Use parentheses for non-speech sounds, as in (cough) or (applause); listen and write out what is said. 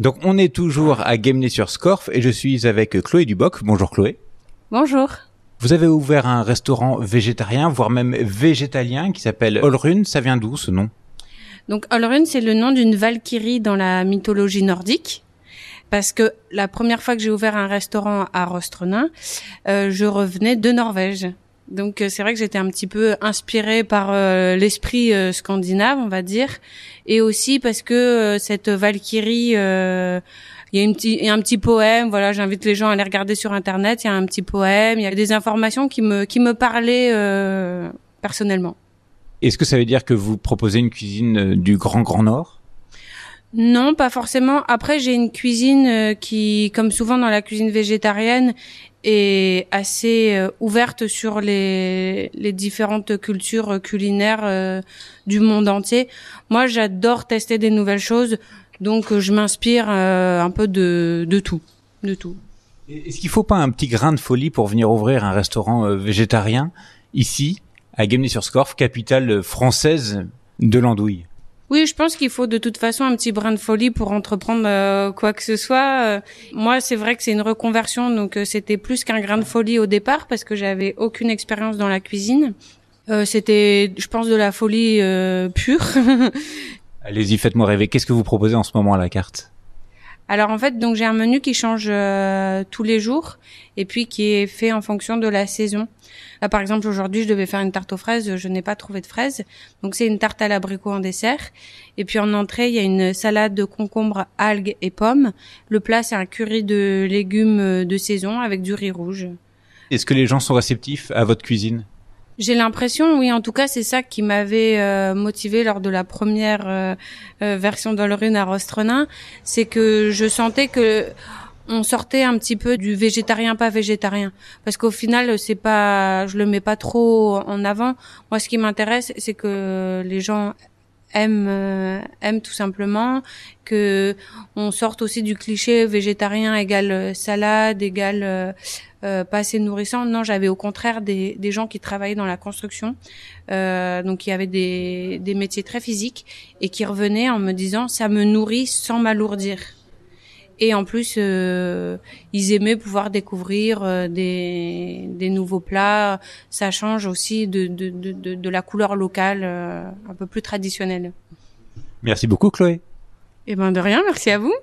Donc on est toujours à Gamené sur Scorf et je suis avec Chloé Duboc. Bonjour Chloé. Bonjour. Vous avez ouvert un restaurant végétarien, voire même végétalien, qui s'appelle Olrun. Ça vient d'où ce nom? Donc Olrun, c'est le nom d'une valkyrie dans la mythologie nordique. Parce que la première fois que j'ai ouvert un restaurant à Rostronin, euh, je revenais de Norvège. Donc euh, c'est vrai que j'étais un petit peu inspirée par euh, l'esprit euh, scandinave, on va dire, et aussi parce que cette Valkyrie, il y a, une petit, il y a un petit poème. Voilà, j'invite les gens à aller regarder sur internet. Il y a un petit poème, il y a des informations qui me qui me parlaient personnellement. Est-ce que ça veut dire que vous proposez une cuisine du grand grand Nord? Non, pas forcément. Après, j'ai une cuisine qui, comme souvent dans la cuisine végétarienne, est assez euh, ouverte sur les, les différentes cultures culinaires euh, du monde entier. Moi, j'adore tester des nouvelles choses, donc euh, je m'inspire un peu de, de tout, de tout. Est-ce qu'il faut pas un petit grain de folie pour venir ouvrir un restaurant végétarien ici, à Guemny-sur-Scorff, capitale française de l'andouille? Oui, je pense qu'il faut de toute façon un petit brin de folie pour entreprendre euh, quoi que ce soit. Euh, moi, c'est vrai que c'est une reconversion, donc euh, c'était plus qu'un grain de folie au départ parce que j'avais aucune expérience dans la cuisine. c'était, je pense, de la folie pure. (laughs) Allez-y, faites-moi rêver. Qu'est-ce que vous proposez en ce moment à la carte? Alors en fait, donc j'ai un menu qui change euh, tous les jours et puis qui est fait en fonction de la saison. Là, par exemple, aujourd'hui, je devais faire une tarte aux fraises, je n'ai pas trouvé de fraises, donc c'est une tarte à l'abricot en dessert. Et puis en entrée, il y a une salade de concombre, algues et pommes. Le plat, c'est un curry de légumes de saison avec du riz rouge. Est-ce que les gens sont réceptifs à votre cuisine? J'ai l'impression, oui, en tout cas, c'est ça qui m'avait euh, motivé lors de la première euh, euh, version d'Olrune à Rostronin, c'est que je sentais que on sortait un petit peu du végétarien pas végétarien. Parce qu'au final c'est pas je le mets pas trop en avant. Moi ce qui m'intéresse c'est que les gens aiment euh, tout simplement que on sorte aussi du cliché végétarien égale salade égale euh, pas assez nourrissant. Non, j'avais au contraire des, des gens qui travaillaient dans la construction, euh, donc qui avaient des, des métiers très physiques et qui revenaient en me disant ça me nourrit sans m'alourdir. Et en plus, euh, ils aimaient pouvoir découvrir euh, des, des nouveaux plats. Ça change aussi de, de, de, de la couleur locale, euh, un peu plus traditionnelle. Merci beaucoup, Chloé. Eh ben de rien, merci à vous.